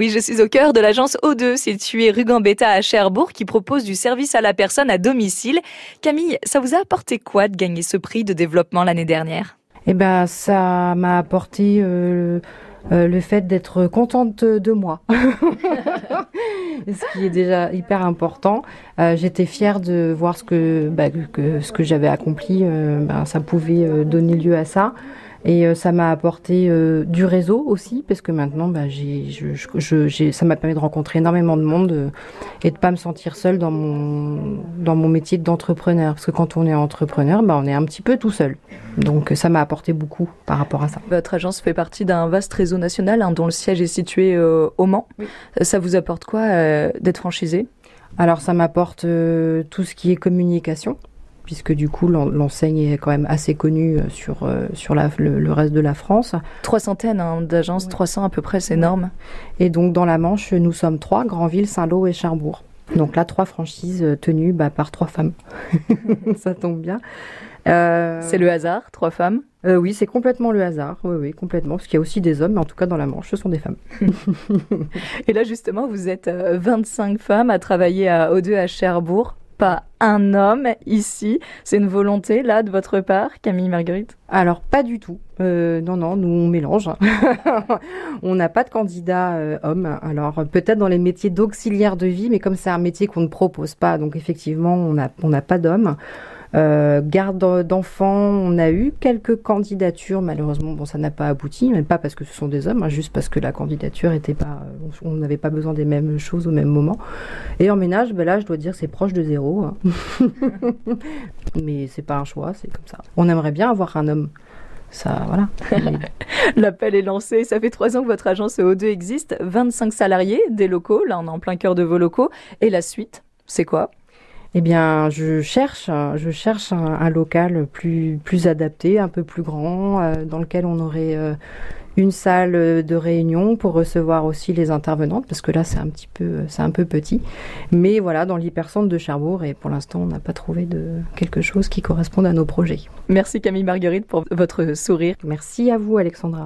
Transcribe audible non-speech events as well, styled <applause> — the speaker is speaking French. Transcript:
Oui, je suis au cœur de l'agence O2, située rue Gambetta à Cherbourg, qui propose du service à la personne à domicile. Camille, ça vous a apporté quoi de gagner ce prix de développement l'année dernière? Eh ben, ça m'a apporté euh, euh, le fait d'être contente de moi, <laughs> ce qui est déjà hyper important. Euh, J'étais fière de voir ce que, bah, que ce que j'avais accompli, euh, ben, ça pouvait euh, donner lieu à ça. Et ça m'a apporté du réseau aussi, parce que maintenant, bah, j'ai, je, ça m'a permis de rencontrer énormément de monde et de pas me sentir seule dans mon, dans mon métier d'entrepreneur. Parce que quand on est entrepreneur, bah, on est un petit peu tout seul. Donc ça m'a apporté beaucoup par rapport à ça. Votre agence fait partie d'un vaste réseau national hein, dont le siège est situé euh, au Mans. Ça vous apporte quoi euh, d'être franchisé? Alors ça m'apporte euh, tout ce qui est communication, puisque du coup l'en- l'enseigne est quand même assez connue euh, sur, euh, sur la- le, le reste de la France. Trois centaines hein, d'agences, 300 à peu près, c'est énorme. Et donc dans la Manche, nous sommes trois, Granville, Saint-Lô et Cherbourg. Donc là, trois franchises euh, tenues bah, par trois femmes. <laughs> ça tombe bien. Euh, C'est le hasard, trois femmes? euh, oui, c'est complètement le hasard. Oui, oui, complètement. Parce qu'il y a aussi des hommes, mais en tout cas dans la Manche, ce sont des femmes. <laughs> Et là, justement, vous êtes euh, 25 femmes à travailler à O2 à Cherbourg. Pas un homme ici. C'est une volonté, là, de votre part, Camille Marguerite? Alors, pas du tout. Euh, non, non, nous, on mélange. <laughs> on n'a pas de candidat euh, homme. Alors, peut-être dans les métiers d'auxiliaire de vie, mais comme c'est un métier qu'on ne propose pas, donc effectivement, on n'a pas d'homme. Euh, garde d'enfants, on a eu quelques candidatures. Malheureusement, bon, ça n'a pas abouti, mais pas parce que ce sont des hommes, hein, juste parce que la candidature était pas, on n'avait pas besoin des mêmes choses au même moment. Et en ménage, ben là, je dois dire, c'est proche de zéro. hein. <laughs> mais c'est pas un choix, c'est comme ça. On aimerait bien avoir un homme. Ça, voilà. <laughs> L'appel est lancé. Ça fait trois ans que votre agence O2 existe. 25 salariés, des locaux. Là, on est en plein cœur de vos locaux. Et la suite, c'est quoi? Eh bien, je cherche, je cherche un, un local plus, plus adapté, un peu plus grand, euh, dans lequel on aurait euh, une salle de réunion pour recevoir aussi les intervenantes, parce que là, c'est un petit peu, c'est un peu petit. Mais voilà, dans l'hypercentre de Cherbourg, et pour l'instant, on n'a pas trouvé de quelque chose qui corresponde à nos projets. Merci Camille Marguerite pour votre sourire. Merci à vous, Alexandra.